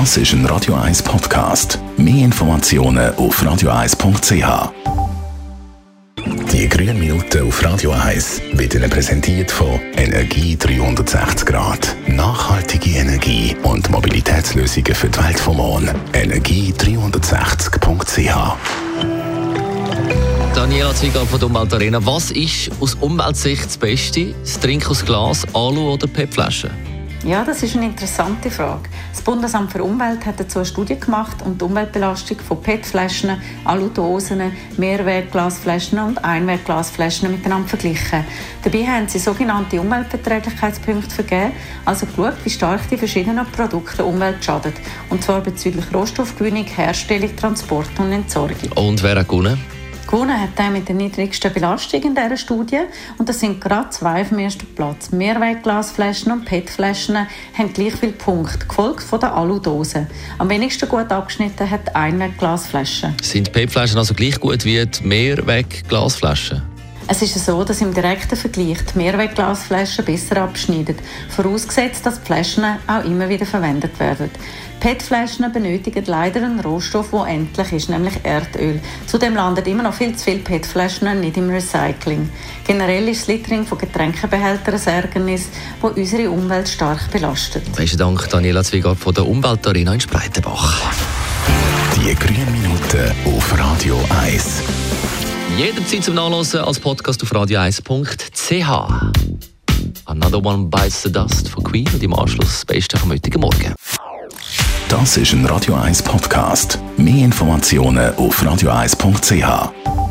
Das ist ein Radio 1 Podcast. Mehr Informationen auf radio1.ch. Die grünen Minuten auf Radio 1 werden präsentiert von Energie 360 Grad. Nachhaltige Energie und Mobilitätslösungen für die Welt vom Morgen. Energie360.ch Daniela Zwiegal von der Umweltarena. Was ist aus Umweltsicht das Beste? Das Trinken aus Glas, Alu oder PET-Flaschen? Ja, das ist eine interessante Frage. Das Bundesamt für Umwelt hat dazu eine Studie gemacht und die Umweltbelastung von PET-Flaschen, Aludosen, Mehrwertglasflaschen und Einwertglasflaschen miteinander verglichen. Dabei haben sie sogenannte Umweltverträglichkeitspunkte vergeben, also geschaut, wie stark die verschiedenen Produkte Umwelt schaden. Und zwar bezüglich Rohstoffgewinnung, Herstellung, Transport und Entsorgung. Und wer hat gewonnen? Gewonnen hat der mit der niedrigsten Belastung in dieser Studie. Und das sind gerade zwei auf dem ersten Platz. Mehrwegglasflaschen und PET-Flaschen haben gleich viele Punkte, gefolgt von der Aludosen. Am wenigsten gut abgeschnitten hat Einwegglasflaschen. Sind PET-Flaschen also gleich gut wie die Mehrwegglasflaschen? Es ist so, dass im direkten Vergleich die Mehrwegglasflaschen besser abschneiden, vorausgesetzt, dass die Flaschen auch immer wieder verwendet werden. PET-Flaschen benötigen leider einen Rohstoff, der endlich ist, nämlich Erdöl. Zudem landen immer noch viel zu viele PET-Flaschen nicht im Recycling. Generell ist das Littering von Getränkebehältern ein Ärgernis, das unsere Umwelt stark belastet. Besten Dank, Daniela Zwiegart von der Umweltarena in Spreitenbach. Die grünen Minuten auf Radio 1. Jederzeit zum Nachlesen als Podcast auf radio1.ch. Another One Bites the Dust von Queen und im Anschluss das Beste vom heutigen Morgen. Das ist ein Radio 1 Podcast. Mehr Informationen auf radio1.ch.